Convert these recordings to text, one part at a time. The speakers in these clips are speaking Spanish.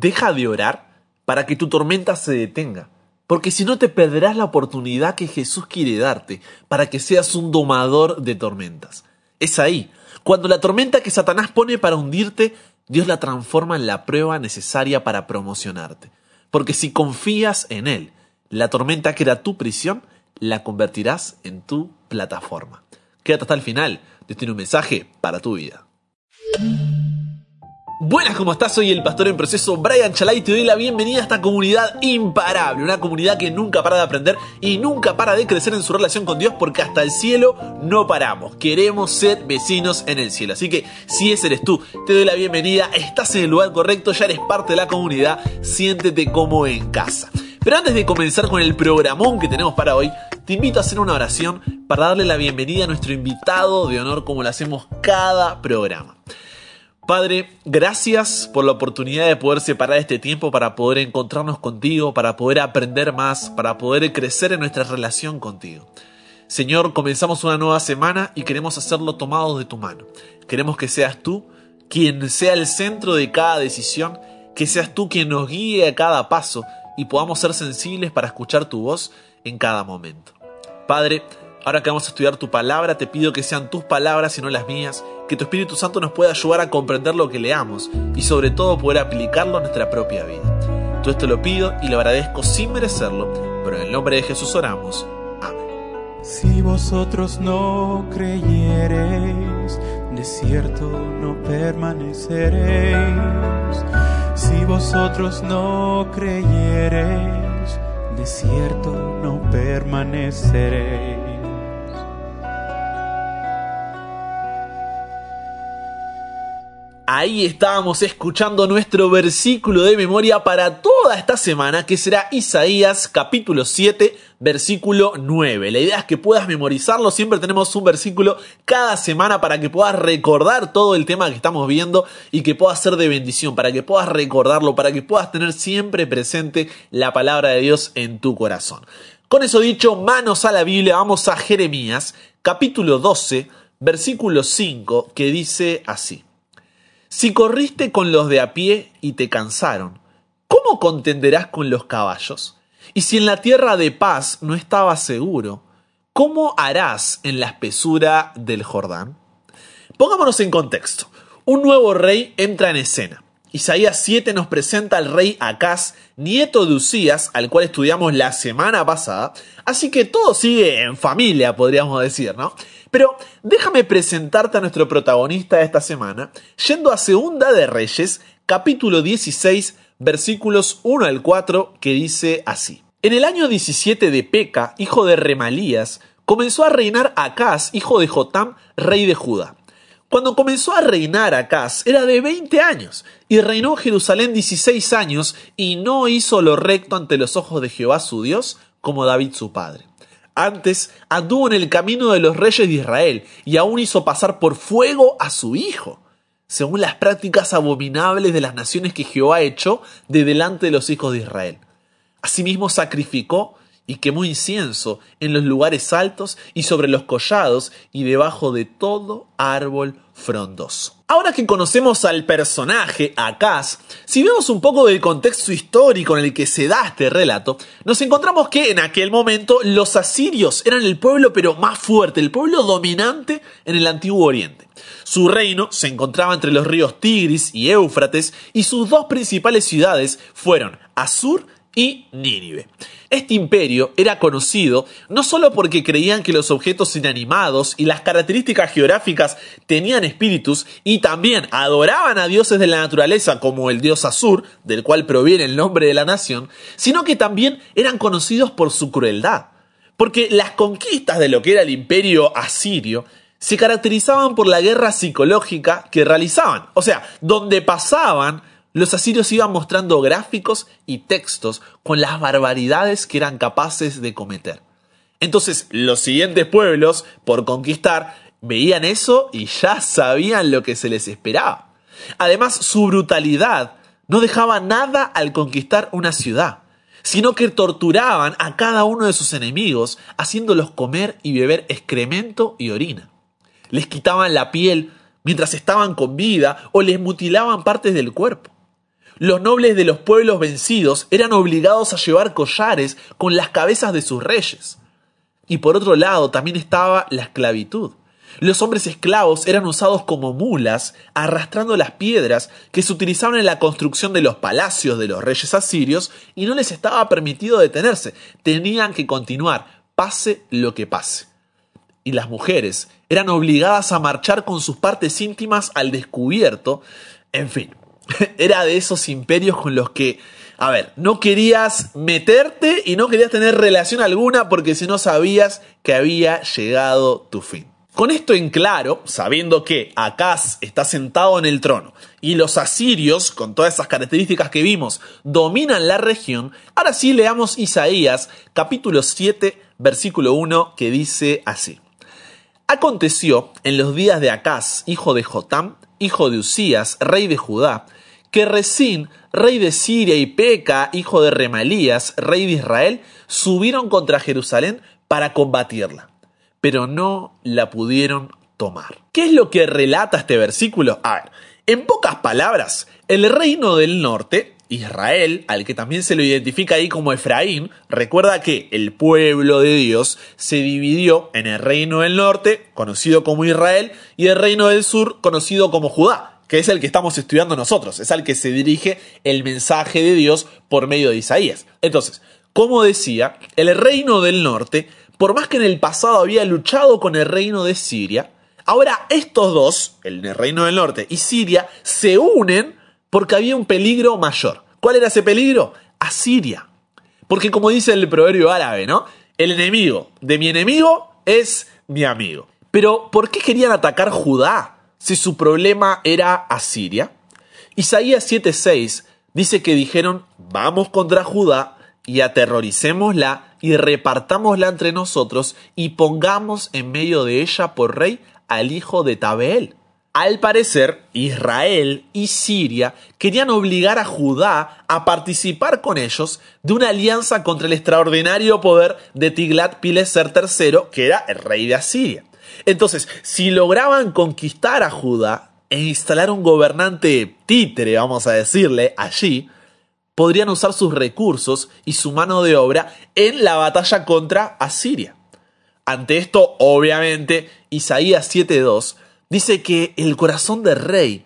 deja de orar para que tu tormenta se detenga. Porque si no te perderás la oportunidad que Jesús quiere darte para que seas un domador de tormentas. Es ahí, cuando la tormenta que Satanás pone para hundirte, Dios la transforma en la prueba necesaria para promocionarte. Porque si confías en Él, la tormenta que era tu prisión, la convertirás en tu plataforma. Quédate hasta el final, Dios tiene un mensaje para tu vida. Buenas, ¿cómo estás? Soy el pastor en proceso Brian Chalai y te doy la bienvenida a esta comunidad imparable, una comunidad que nunca para de aprender y nunca para de crecer en su relación con Dios porque hasta el cielo no paramos. Queremos ser vecinos en el cielo. Así que si ese eres tú, te doy la bienvenida, estás en el lugar correcto, ya eres parte de la comunidad, siéntete como en casa. Pero antes de comenzar con el programón que tenemos para hoy, te invito a hacer una oración para darle la bienvenida a nuestro invitado de honor como lo hacemos cada programa. Padre, gracias por la oportunidad de poder separar este tiempo para poder encontrarnos contigo, para poder aprender más, para poder crecer en nuestra relación contigo. Señor, comenzamos una nueva semana y queremos hacerlo tomados de tu mano. Queremos que seas tú quien sea el centro de cada decisión, que seas tú quien nos guíe a cada paso y podamos ser sensibles para escuchar tu voz en cada momento. Padre, Ahora que vamos a estudiar tu palabra, te pido que sean tus palabras y no las mías, que tu Espíritu Santo nos pueda ayudar a comprender lo que leamos y sobre todo poder aplicarlo a nuestra propia vida. Todo esto lo pido y lo agradezco sin merecerlo, pero en el nombre de Jesús oramos. Amén. Si vosotros no creyereis, de cierto no permaneceréis. Si vosotros no creyereis, de cierto no permaneceréis. Ahí estábamos escuchando nuestro versículo de memoria para toda esta semana, que será Isaías capítulo 7, versículo 9. La idea es que puedas memorizarlo, siempre tenemos un versículo cada semana para que puedas recordar todo el tema que estamos viendo y que pueda ser de bendición, para que puedas recordarlo, para que puedas tener siempre presente la palabra de Dios en tu corazón. Con eso dicho, manos a la Biblia, vamos a Jeremías capítulo 12, versículo 5, que dice así. Si corriste con los de a pie y te cansaron, ¿cómo contenderás con los caballos? Y si en la tierra de paz no estabas seguro, ¿cómo harás en la espesura del Jordán? Pongámonos en contexto. Un nuevo rey entra en escena. Isaías 7 nos presenta al rey Acaz, nieto de Usías, al cual estudiamos la semana pasada, así que todo sigue en familia, podríamos decir, ¿no? Pero déjame presentarte a nuestro protagonista de esta semana, yendo a Segunda de Reyes, capítulo 16, versículos 1 al 4, que dice así. En el año 17 de Peca, hijo de Remalías, comenzó a reinar Acaz, hijo de Jotam, rey de Judá. Cuando comenzó a reinar Acaz era de 20 años, y reinó Jerusalén 16 años, y no hizo lo recto ante los ojos de Jehová su Dios, como David su padre. Antes anduvo en el camino de los reyes de Israel y aún hizo pasar por fuego a su hijo, según las prácticas abominables de las naciones que Jehová echó de delante de los hijos de Israel. Asimismo sacrificó y quemó incienso en los lugares altos y sobre los collados y debajo de todo árbol frondoso. Ahora que conocemos al personaje, Acaz, si vemos un poco del contexto histórico en el que se da este relato, nos encontramos que en aquel momento los asirios eran el pueblo pero más fuerte, el pueblo dominante en el antiguo oriente. Su reino se encontraba entre los ríos Tigris y Éufrates y sus dos principales ciudades fueron Asur y Nínive. Este imperio era conocido no solo porque creían que los objetos inanimados y las características geográficas tenían espíritus y también adoraban a dioses de la naturaleza como el dios Asur, del cual proviene el nombre de la nación, sino que también eran conocidos por su crueldad. Porque las conquistas de lo que era el imperio asirio se caracterizaban por la guerra psicológica que realizaban. O sea, donde pasaban los asirios iban mostrando gráficos y textos con las barbaridades que eran capaces de cometer. Entonces, los siguientes pueblos, por conquistar, veían eso y ya sabían lo que se les esperaba. Además, su brutalidad no dejaba nada al conquistar una ciudad, sino que torturaban a cada uno de sus enemigos, haciéndolos comer y beber excremento y orina. Les quitaban la piel mientras estaban con vida o les mutilaban partes del cuerpo. Los nobles de los pueblos vencidos eran obligados a llevar collares con las cabezas de sus reyes. Y por otro lado también estaba la esclavitud. Los hombres esclavos eran usados como mulas, arrastrando las piedras que se utilizaban en la construcción de los palacios de los reyes asirios y no les estaba permitido detenerse. Tenían que continuar, pase lo que pase. Y las mujeres eran obligadas a marchar con sus partes íntimas al descubierto. En fin, era de esos imperios con los que a ver, no querías meterte y no querías tener relación alguna porque si no sabías que había llegado tu fin. Con esto en claro, sabiendo que Acaz está sentado en el trono y los asirios, con todas esas características que vimos, dominan la región, ahora sí leamos Isaías capítulo 7 versículo 1 que dice así. Aconteció en los días de Acaz, hijo de Jotam, hijo de Usías, rey de Judá, que Resín, rey de Siria, y Peca, hijo de Remalías, rey de Israel, subieron contra Jerusalén para combatirla pero no la pudieron tomar. ¿Qué es lo que relata este versículo? A ver, en pocas palabras, el reino del norte, Israel, al que también se lo identifica ahí como Efraín, recuerda que el pueblo de Dios se dividió en el reino del norte, conocido como Israel, y el reino del sur, conocido como Judá, que es el que estamos estudiando nosotros, es al que se dirige el mensaje de Dios por medio de Isaías. Entonces, como decía, el reino del norte por más que en el pasado había luchado con el reino de Siria, ahora estos dos, el reino del norte y Siria, se unen porque había un peligro mayor. ¿Cuál era ese peligro? Asiria. Porque como dice el proverbio árabe, ¿no? El enemigo de mi enemigo es mi amigo. Pero ¿por qué querían atacar Judá si su problema era Asiria? Isaías 7:6 dice que dijeron, vamos contra Judá y aterroricémosla y repartámosla entre nosotros y pongamos en medio de ella por rey al hijo de Tabeel. Al parecer, Israel y Siria querían obligar a Judá a participar con ellos de una alianza contra el extraordinario poder de Tiglat-Pileser III, que era el rey de Asiria. Entonces, si lograban conquistar a Judá e instalar un gobernante títere, vamos a decirle, allí, podrían usar sus recursos y su mano de obra en la batalla contra Asiria. Ante esto, obviamente, Isaías 7.2 dice que el corazón del rey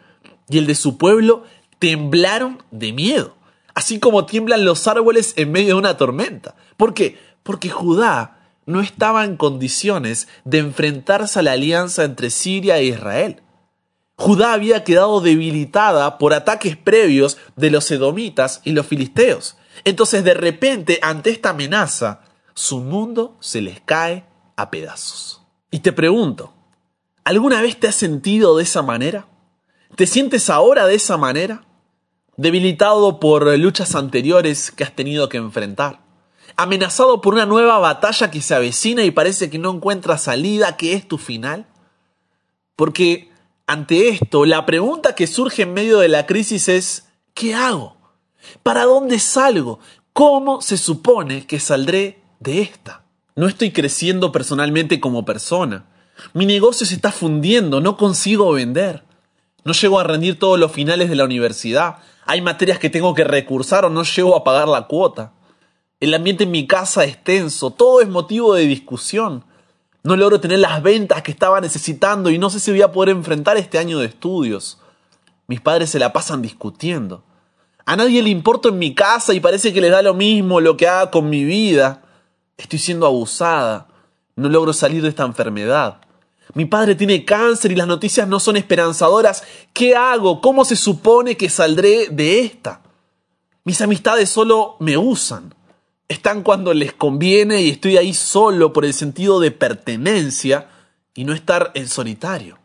y el de su pueblo temblaron de miedo, así como tiemblan los árboles en medio de una tormenta. ¿Por qué? Porque Judá no estaba en condiciones de enfrentarse a la alianza entre Siria e Israel. Judá había quedado debilitada por ataques previos de los edomitas y los filisteos. Entonces de repente, ante esta amenaza, su mundo se les cae a pedazos. Y te pregunto, ¿alguna vez te has sentido de esa manera? ¿Te sientes ahora de esa manera? Debilitado por luchas anteriores que has tenido que enfrentar. Amenazado por una nueva batalla que se avecina y parece que no encuentra salida, que es tu final. Porque ante esto, la pregunta que surge en medio de la crisis es, ¿qué hago? ¿Para dónde salgo? ¿Cómo se supone que saldré de esta? No estoy creciendo personalmente como persona. Mi negocio se está fundiendo, no consigo vender. No llego a rendir todos los finales de la universidad. Hay materias que tengo que recursar o no llego a pagar la cuota. El ambiente en mi casa es tenso, todo es motivo de discusión. No logro tener las ventas que estaba necesitando y no sé si voy a poder enfrentar este año de estudios. Mis padres se la pasan discutiendo. A nadie le importo en mi casa y parece que les da lo mismo lo que haga con mi vida. Estoy siendo abusada. No logro salir de esta enfermedad. Mi padre tiene cáncer y las noticias no son esperanzadoras. ¿Qué hago? ¿Cómo se supone que saldré de esta? Mis amistades solo me usan están cuando les conviene y estoy ahí solo por el sentido de pertenencia y no estar en solitario.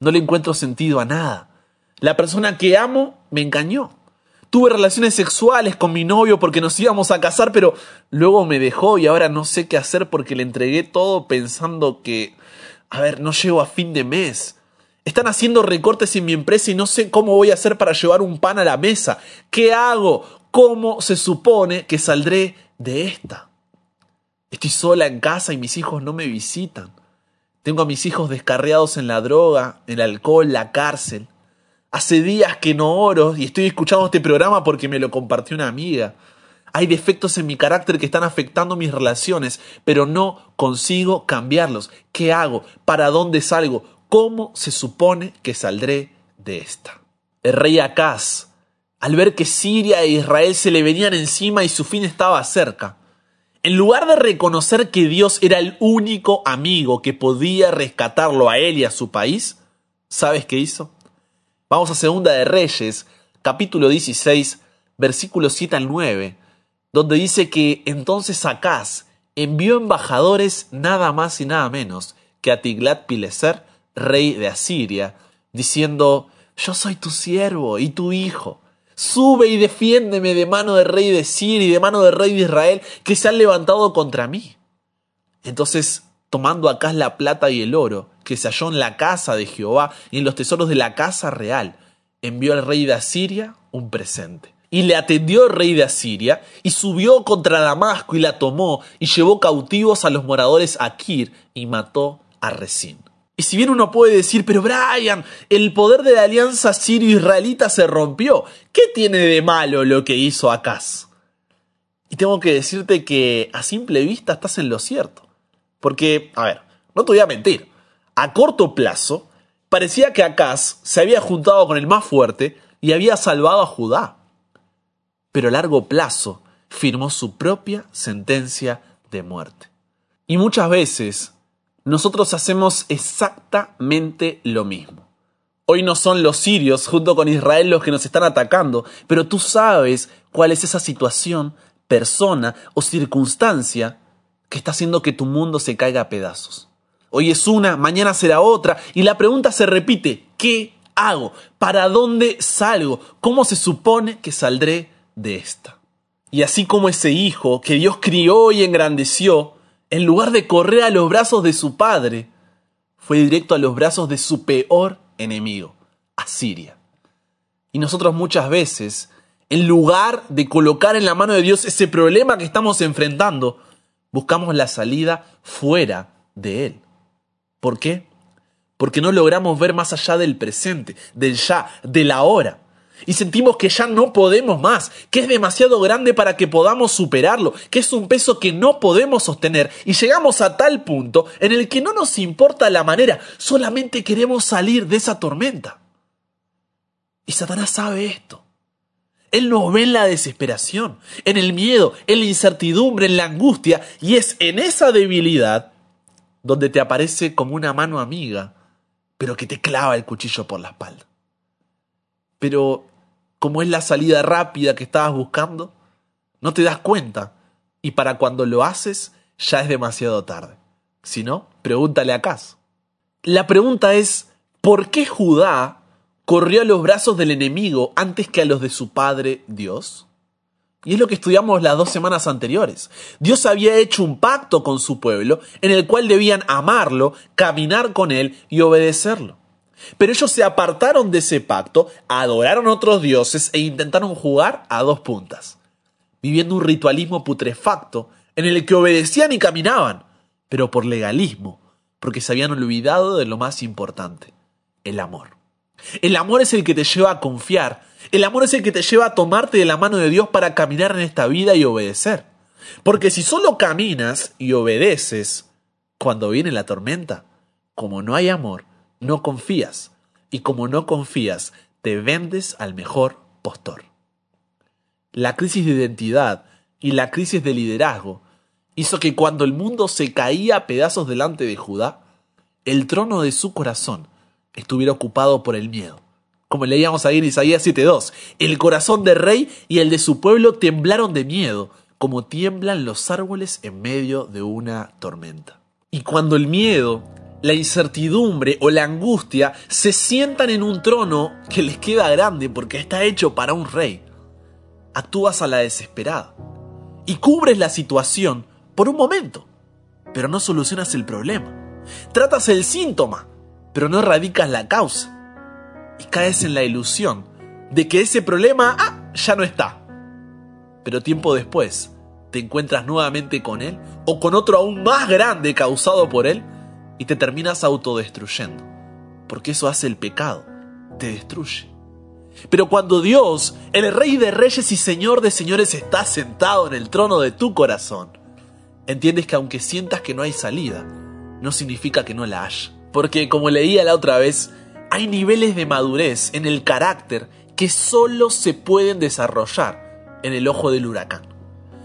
No le encuentro sentido a nada. La persona que amo me engañó. Tuve relaciones sexuales con mi novio porque nos íbamos a casar, pero luego me dejó y ahora no sé qué hacer porque le entregué todo pensando que, a ver, no llego a fin de mes. Están haciendo recortes en mi empresa y no sé cómo voy a hacer para llevar un pan a la mesa. ¿Qué hago? ¿Cómo se supone que saldré de esta? Estoy sola en casa y mis hijos no me visitan. Tengo a mis hijos descarriados en la droga, el alcohol, la cárcel. Hace días que no oro y estoy escuchando este programa porque me lo compartió una amiga. Hay defectos en mi carácter que están afectando mis relaciones, pero no consigo cambiarlos. ¿Qué hago? ¿Para dónde salgo? ¿Cómo se supone que saldré de esta? El rey Acaz, al ver que Siria e Israel se le venían encima y su fin estaba cerca, en lugar de reconocer que Dios era el único amigo que podía rescatarlo a él y a su país, ¿sabes qué hizo? Vamos a Segunda de Reyes, capítulo 16, versículos 7 al 9, donde dice que entonces Acaz envió embajadores nada más y nada menos que a Tiglat-Pileser, rey de Asiria, diciendo, yo soy tu siervo y tu hijo Sube y defiéndeme de mano del rey de Siria y de mano del rey de Israel que se han levantado contra mí. Entonces, tomando acá la plata y el oro que se halló en la casa de Jehová y en los tesoros de la casa real, envió al rey de Asiria un presente. Y le atendió el rey de Asiria, y subió contra Damasco y la tomó, y llevó cautivos a los moradores a Kir, y mató a Resín. Y si bien uno puede decir, pero Brian, el poder de la alianza sirio-israelita se rompió, ¿qué tiene de malo lo que hizo Acaz? Y tengo que decirte que a simple vista estás en lo cierto. Porque, a ver, no te voy a mentir, a corto plazo parecía que Acaz se había juntado con el más fuerte y había salvado a Judá. Pero a largo plazo firmó su propia sentencia de muerte. Y muchas veces nosotros hacemos exactamente lo mismo. Hoy no son los sirios junto con Israel los que nos están atacando, pero tú sabes cuál es esa situación, persona o circunstancia que está haciendo que tu mundo se caiga a pedazos. Hoy es una, mañana será otra, y la pregunta se repite, ¿qué hago? ¿Para dónde salgo? ¿Cómo se supone que saldré de esta? Y así como ese hijo que Dios crió y engrandeció, en lugar de correr a los brazos de su padre, fue directo a los brazos de su peor enemigo, Asiria. Y nosotros muchas veces, en lugar de colocar en la mano de Dios ese problema que estamos enfrentando, buscamos la salida fuera de Él. ¿Por qué? Porque no logramos ver más allá del presente, del ya, del ahora y sentimos que ya no podemos más, que es demasiado grande para que podamos superarlo, que es un peso que no podemos sostener y llegamos a tal punto en el que no nos importa la manera, solamente queremos salir de esa tormenta. Y Satanás sabe esto. Él nos ve en la desesperación, en el miedo, en la incertidumbre, en la angustia, y es en esa debilidad donde te aparece como una mano amiga, pero que te clava el cuchillo por la espalda pero como es la salida rápida que estabas buscando, no te das cuenta y para cuando lo haces ya es demasiado tarde. Si no, pregúntale a Cas. La pregunta es, ¿por qué Judá corrió a los brazos del enemigo antes que a los de su padre Dios? Y es lo que estudiamos las dos semanas anteriores. Dios había hecho un pacto con su pueblo en el cual debían amarlo, caminar con él y obedecerlo. Pero ellos se apartaron de ese pacto, adoraron a otros dioses e intentaron jugar a dos puntas, viviendo un ritualismo putrefacto en el que obedecían y caminaban, pero por legalismo, porque se habían olvidado de lo más importante, el amor. El amor es el que te lleva a confiar, el amor es el que te lleva a tomarte de la mano de Dios para caminar en esta vida y obedecer. Porque si solo caminas y obedeces, cuando viene la tormenta, como no hay amor, no confías, y como no confías, te vendes al mejor postor. La crisis de identidad y la crisis de liderazgo hizo que cuando el mundo se caía a pedazos delante de Judá, el trono de su corazón estuviera ocupado por el miedo. Como leíamos ahí en Isaías 7.2, el corazón del rey y el de su pueblo temblaron de miedo, como tiemblan los árboles en medio de una tormenta. Y cuando el miedo la incertidumbre o la angustia se sientan en un trono que les queda grande porque está hecho para un rey. Actúas a la desesperada y cubres la situación por un momento, pero no solucionas el problema. Tratas el síntoma, pero no erradicas la causa. Y caes en la ilusión de que ese problema ah, ya no está. Pero tiempo después te encuentras nuevamente con él o con otro aún más grande causado por él y te terminas autodestruyendo. Porque eso hace el pecado, te destruye. Pero cuando Dios, el Rey de Reyes y Señor de Señores, está sentado en el trono de tu corazón, entiendes que aunque sientas que no hay salida, no significa que no la haya. Porque como leía la otra vez, hay niveles de madurez en el carácter que solo se pueden desarrollar en el ojo del huracán.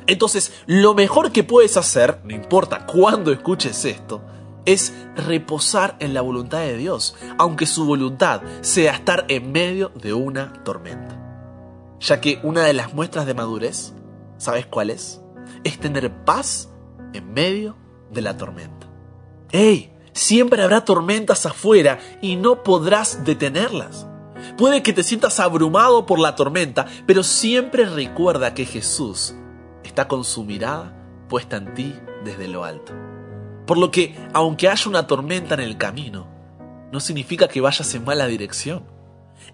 Entonces, lo mejor que puedes hacer, no importa cuándo escuches esto, es reposar en la voluntad de Dios, aunque su voluntad sea estar en medio de una tormenta. Ya que una de las muestras de madurez, ¿sabes cuál es? Es tener paz en medio de la tormenta. ¡Ey! Siempre habrá tormentas afuera y no podrás detenerlas. Puede que te sientas abrumado por la tormenta, pero siempre recuerda que Jesús está con su mirada puesta en ti desde lo alto. Por lo que, aunque haya una tormenta en el camino, no significa que vayas en mala dirección.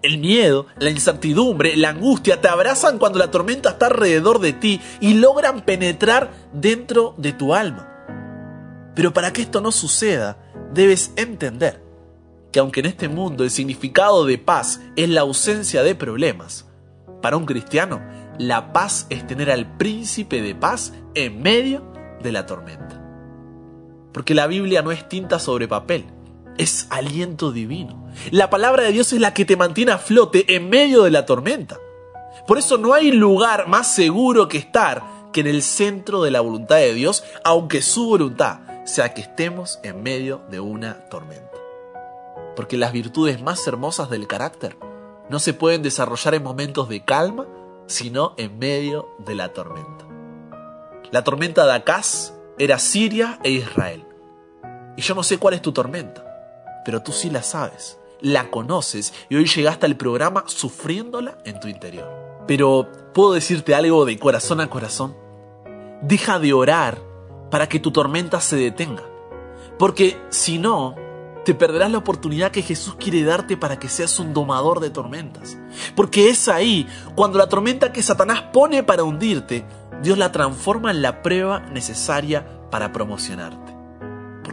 El miedo, la incertidumbre, la angustia te abrazan cuando la tormenta está alrededor de ti y logran penetrar dentro de tu alma. Pero para que esto no suceda, debes entender que aunque en este mundo el significado de paz es la ausencia de problemas, para un cristiano la paz es tener al príncipe de paz en medio de la tormenta. Porque la Biblia no es tinta sobre papel, es aliento divino. La palabra de Dios es la que te mantiene a flote en medio de la tormenta. Por eso no hay lugar más seguro que estar que en el centro de la voluntad de Dios, aunque su voluntad sea que estemos en medio de una tormenta. Porque las virtudes más hermosas del carácter no se pueden desarrollar en momentos de calma, sino en medio de la tormenta. La tormenta de Acaz era Siria e Israel. Y yo no sé cuál es tu tormenta, pero tú sí la sabes, la conoces y hoy llegaste al programa sufriéndola en tu interior. Pero, ¿puedo decirte algo de corazón a corazón? Deja de orar para que tu tormenta se detenga. Porque si no, te perderás la oportunidad que Jesús quiere darte para que seas un domador de tormentas. Porque es ahí, cuando la tormenta que Satanás pone para hundirte, Dios la transforma en la prueba necesaria para promocionarte.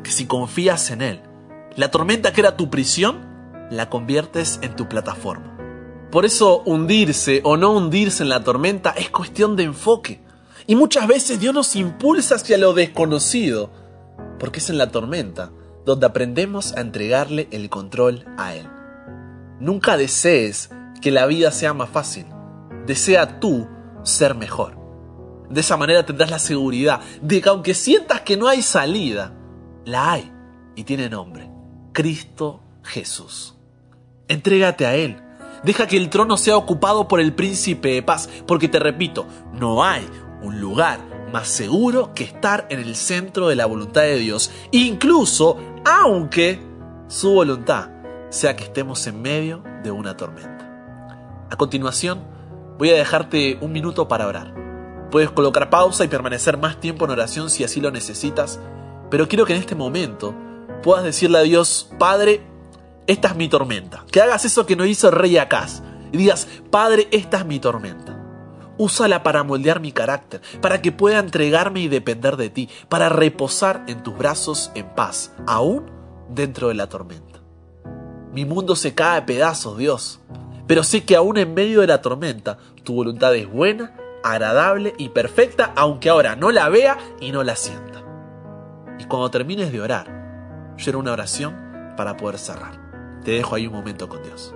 Porque si confías en Él, la tormenta que era tu prisión, la conviertes en tu plataforma. Por eso hundirse o no hundirse en la tormenta es cuestión de enfoque. Y muchas veces Dios nos impulsa hacia lo desconocido, porque es en la tormenta donde aprendemos a entregarle el control a Él. Nunca desees que la vida sea más fácil, desea tú ser mejor. De esa manera tendrás la seguridad de que aunque sientas que no hay salida, la hay y tiene nombre, Cristo Jesús. Entrégate a Él. Deja que el trono sea ocupado por el príncipe de paz, porque te repito, no hay un lugar más seguro que estar en el centro de la voluntad de Dios, incluso aunque su voluntad sea que estemos en medio de una tormenta. A continuación, voy a dejarte un minuto para orar. Puedes colocar pausa y permanecer más tiempo en oración si así lo necesitas, pero quiero que en este momento puedas decirle a Dios, Padre, esta es mi tormenta. Que hagas eso que no hizo el rey Acaz y digas, Padre, esta es mi tormenta. Úsala para moldear mi carácter, para que pueda entregarme y depender de ti, para reposar en tus brazos en paz, aún dentro de la tormenta. Mi mundo se cae a pedazos, Dios, pero sé que aún en medio de la tormenta, tu voluntad es buena, agradable y perfecta, aunque ahora no la vea y no la sienta. Y cuando termines de orar, yo una oración para poder cerrar. Te dejo ahí un momento con Dios.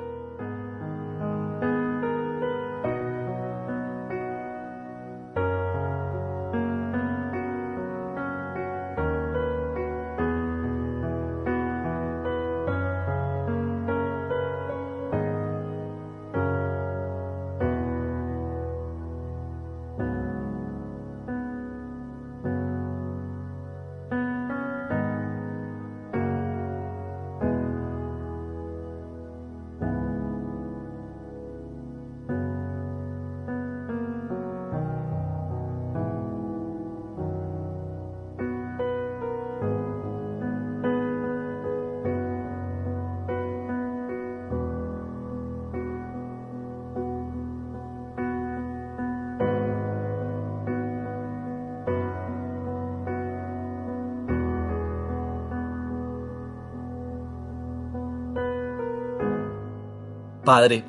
Padre,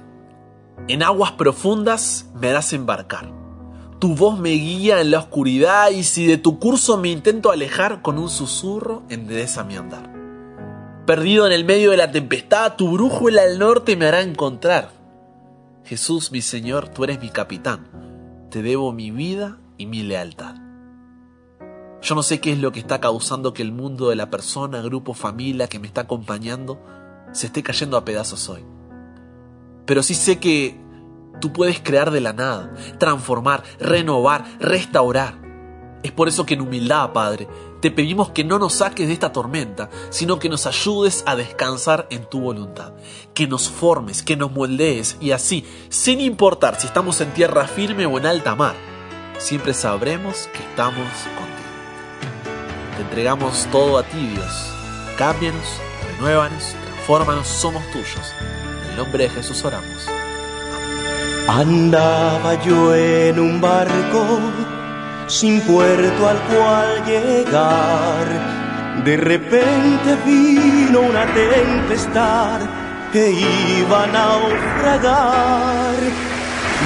En aguas profundas me harás embarcar. Tu voz me guía en la oscuridad y si de tu curso me intento alejar, con un susurro endereza mi andar. Perdido en el medio de la tempestad, tu brújula al norte me hará encontrar. Jesús, mi Señor, tú eres mi capitán. Te debo mi vida y mi lealtad. Yo no sé qué es lo que está causando que el mundo de la persona, grupo, familia que me está acompañando se esté cayendo a pedazos hoy. Pero sí sé que tú puedes crear de la nada, transformar, renovar, restaurar. Es por eso que en humildad, Padre, te pedimos que no nos saques de esta tormenta, sino que nos ayudes a descansar en tu voluntad, que nos formes, que nos moldees y así, sin importar si estamos en tierra firme o en alta mar, siempre sabremos que estamos contigo. Te entregamos todo a ti, Dios. Cámbianos, renuévanos, transfórmanos, somos tuyos. El nombre de Jesús oramos. Andaba yo en un barco sin puerto al cual llegar. De repente vino una tempestad que iba a naufragar.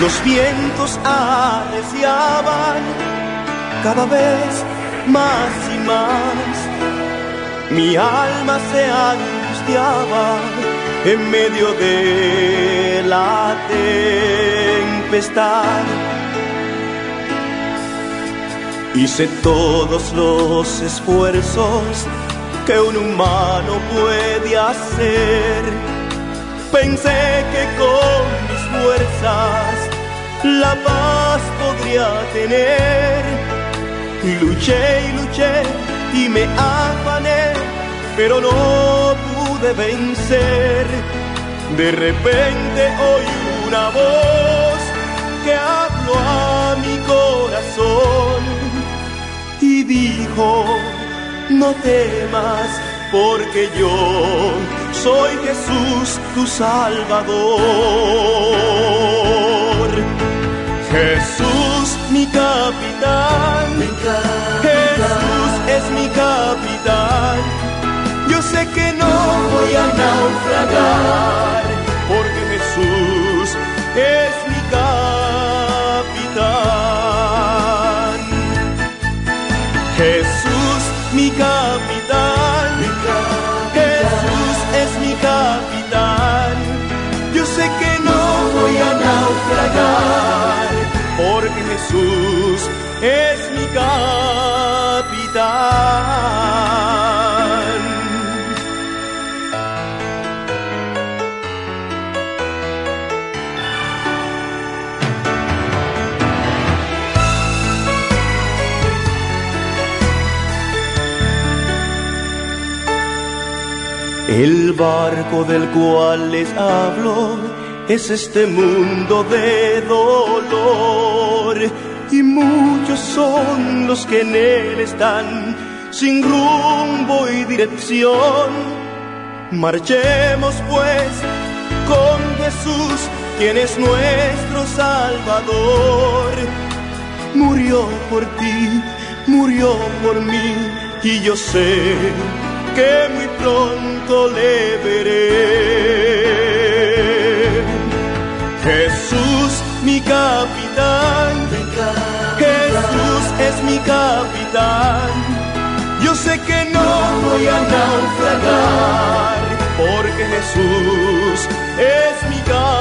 Los vientos arreciaban cada vez más y más. Mi alma se angustiaba en medio de la tempestad. Hice todos los esfuerzos que un humano puede hacer. Pensé que con mis fuerzas la paz podría tener. Luché y luché y me afané, pero no pude vencer. De repente oí una voz que habló a mi corazón y dijo, no temas porque yo soy Jesús tu Salvador. Jesús mi capitán, Jesús es mi capitán. Sé que no voy a naufragar porque Jesús es mi capitán. Jesús mi capitán, Jesús es mi capitán. Yo sé que no voy a naufragar porque Jesús es mi capitán. El barco del cual les hablo es este mundo de dolor y muchos son los que en él están sin rumbo y dirección. Marchemos pues con Jesús, quien es nuestro Salvador. Murió por ti, murió por mí y yo sé que muy pronto le veré. Jesús, mi capitán, Jesús es mi capitán. Yo sé que no voy a naufragar, porque Jesús es mi capitán.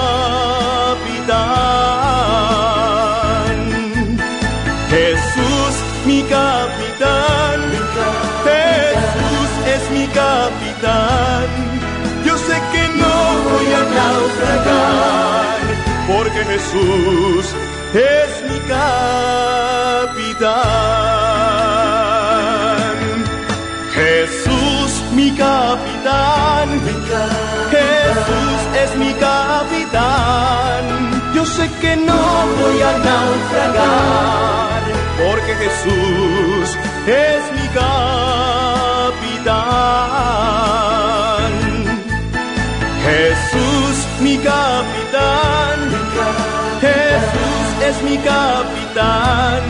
Jesús, mi capitán, Jesús es mi capitán. Yo sé que no voy a naufragar, porque Jesús es mi capitán. Jesús, mi capitán, Jesús es mi capitán. Yo sé que no voy a naufragar, porque Jesús es mi capitán. Jesús, mi capitán, Jesús es mi capitán.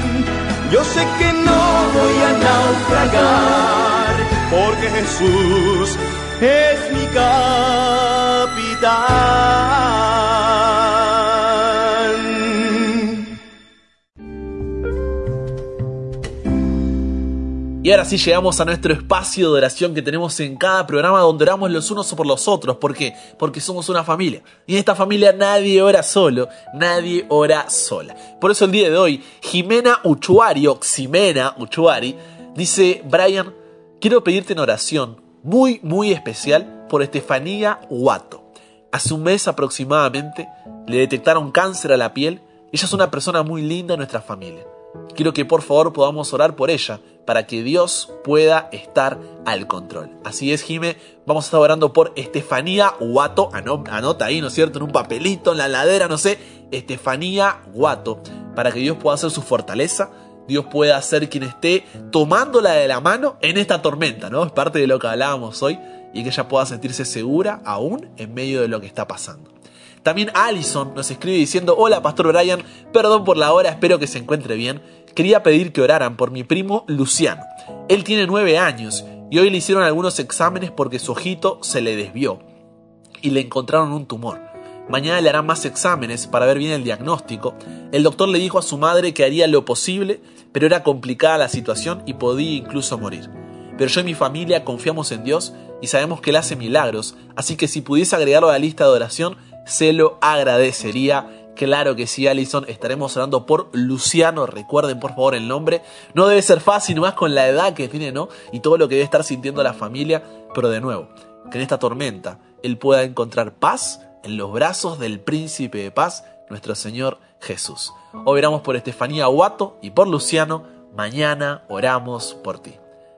Yo sé que no voy a naufragar, porque Jesús es mi capitán. Y ahora sí llegamos a nuestro espacio de oración que tenemos en cada programa donde oramos los unos por los otros. ¿Por qué? Porque somos una familia. Y en esta familia nadie ora solo, nadie ora sola. Por eso el día de hoy, Jimena Uchuari, o Ximena Uchuari, dice, Brian, quiero pedirte en oración muy, muy especial por Estefanía Guato. Hace un mes aproximadamente le detectaron cáncer a la piel. Ella es una persona muy linda en nuestra familia. Quiero que por favor podamos orar por ella para que Dios pueda estar al control. Así es, Jime, vamos a estar orando por Estefanía Guato, anota ahí, ¿no es cierto? En un papelito, en la ladera, no sé, Estefanía Guato, para que Dios pueda ser su fortaleza, Dios pueda ser quien esté tomándola de la mano en esta tormenta, ¿no? Es parte de lo que hablábamos hoy y que ella pueda sentirse segura aún en medio de lo que está pasando. También Allison nos escribe diciendo, hola Pastor Brian, perdón por la hora, espero que se encuentre bien. Quería pedir que oraran por mi primo Luciano. Él tiene nueve años y hoy le hicieron algunos exámenes porque su ojito se le desvió y le encontraron un tumor. Mañana le harán más exámenes para ver bien el diagnóstico. El doctor le dijo a su madre que haría lo posible, pero era complicada la situación y podía incluso morir. Pero yo y mi familia confiamos en Dios y sabemos que Él hace milagros, así que si pudiese agregarlo a la lista de oración, se lo agradecería. Claro que sí, Alison. Estaremos hablando por Luciano. Recuerden, por favor, el nombre. No debe ser fácil, más con la edad que tiene, ¿no? Y todo lo que debe estar sintiendo la familia. Pero de nuevo, que en esta tormenta él pueda encontrar paz en los brazos del príncipe de paz, nuestro Señor Jesús. Hoy oramos por Estefanía Guato y por Luciano. Mañana oramos por ti.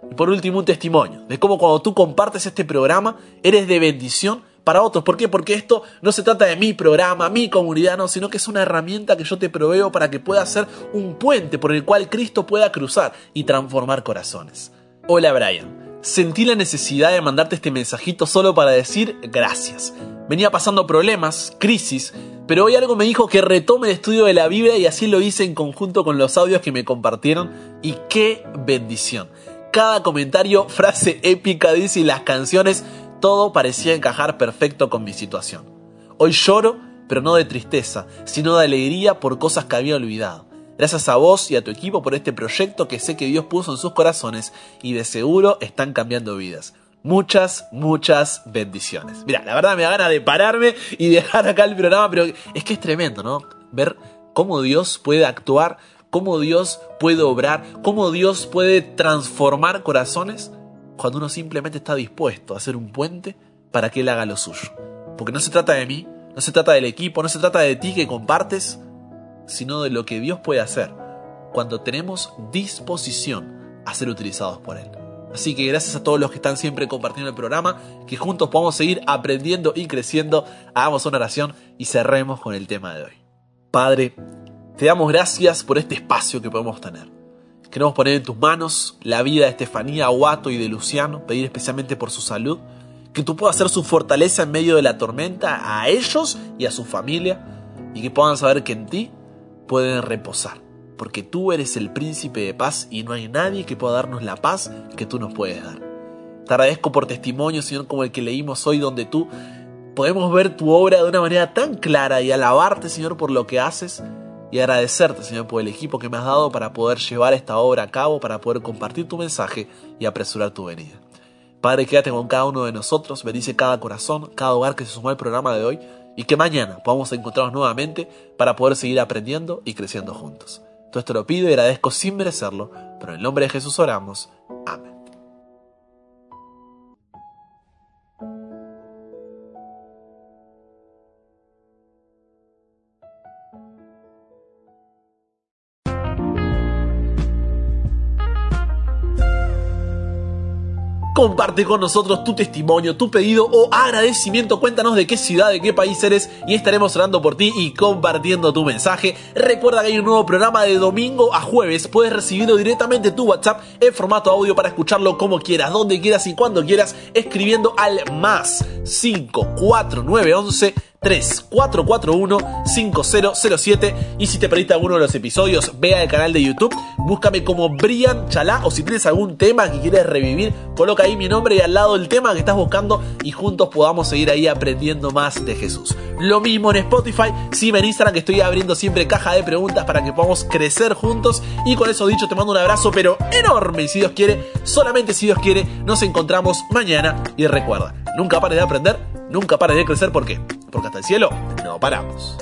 Y por último, un testimonio de cómo cuando tú compartes este programa, eres de bendición para otros. ¿Por qué? Porque esto no se trata de mi programa, mi comunidad, no, sino que es una herramienta que yo te proveo para que pueda ser un puente por el cual Cristo pueda cruzar y transformar corazones. Hola Brian. Sentí la necesidad de mandarte este mensajito solo para decir gracias. Venía pasando problemas, crisis, pero hoy algo me dijo que retome el estudio de la Biblia y así lo hice en conjunto con los audios que me compartieron y qué bendición. Cada comentario, frase épica, dice y las canciones todo parecía encajar perfecto con mi situación. Hoy lloro, pero no de tristeza, sino de alegría por cosas que había olvidado. Gracias a vos y a tu equipo por este proyecto que sé que Dios puso en sus corazones y de seguro están cambiando vidas. Muchas, muchas bendiciones. Mira, la verdad me da ganas de pararme y dejar acá el programa, pero es que es tremendo, ¿no? Ver cómo Dios puede actuar, cómo Dios puede obrar, cómo Dios puede transformar corazones cuando uno simplemente está dispuesto a hacer un puente para que Él haga lo suyo. Porque no se trata de mí, no se trata del equipo, no se trata de ti que compartes, sino de lo que Dios puede hacer cuando tenemos disposición a ser utilizados por Él. Así que gracias a todos los que están siempre compartiendo el programa, que juntos podamos seguir aprendiendo y creciendo. Hagamos una oración y cerremos con el tema de hoy. Padre, te damos gracias por este espacio que podemos tener. Queremos poner en tus manos la vida de Estefanía, Aguato y de Luciano, pedir especialmente por su salud, que tú puedas ser su fortaleza en medio de la tormenta a ellos y a su familia, y que puedan saber que en ti pueden reposar, porque tú eres el príncipe de paz y no hay nadie que pueda darnos la paz que tú nos puedes dar. Te agradezco por testimonios, Señor, como el que leímos hoy, donde tú podemos ver tu obra de una manera tan clara y alabarte, Señor, por lo que haces y agradecerte, Señor, por el equipo que me has dado para poder llevar esta obra a cabo, para poder compartir tu mensaje y apresurar tu venida. Padre, quédate con cada uno de nosotros, bendice cada corazón, cada hogar que se sumó al programa de hoy y que mañana podamos encontrarnos nuevamente para poder seguir aprendiendo y creciendo juntos. Todo esto lo pido y agradezco sin merecerlo, pero en el nombre de Jesús oramos. Amén. Comparte con nosotros tu testimonio, tu pedido o agradecimiento. Cuéntanos de qué ciudad, de qué país eres y estaremos orando por ti y compartiendo tu mensaje. Recuerda que hay un nuevo programa de domingo a jueves. Puedes recibirlo directamente tu WhatsApp en formato audio para escucharlo como quieras, donde quieras y cuando quieras, escribiendo al más 54911 3441-5007. Y si te perdiste alguno de los episodios, ve al canal de YouTube, búscame como Brian Chalá o si tienes algún tema que quieres revivir, coloca ahí mi nombre y al lado el tema que estás buscando y juntos podamos seguir ahí aprendiendo más de Jesús. Lo mismo en Spotify, si en Instagram que estoy abriendo siempre caja de preguntas para que podamos crecer juntos. Y con eso dicho, te mando un abrazo, pero enorme. Y si Dios quiere, solamente si Dios quiere, nos encontramos mañana. Y recuerda, nunca pares de aprender, nunca pares de crecer. ¿Por qué? Porque hasta el cielo no paramos.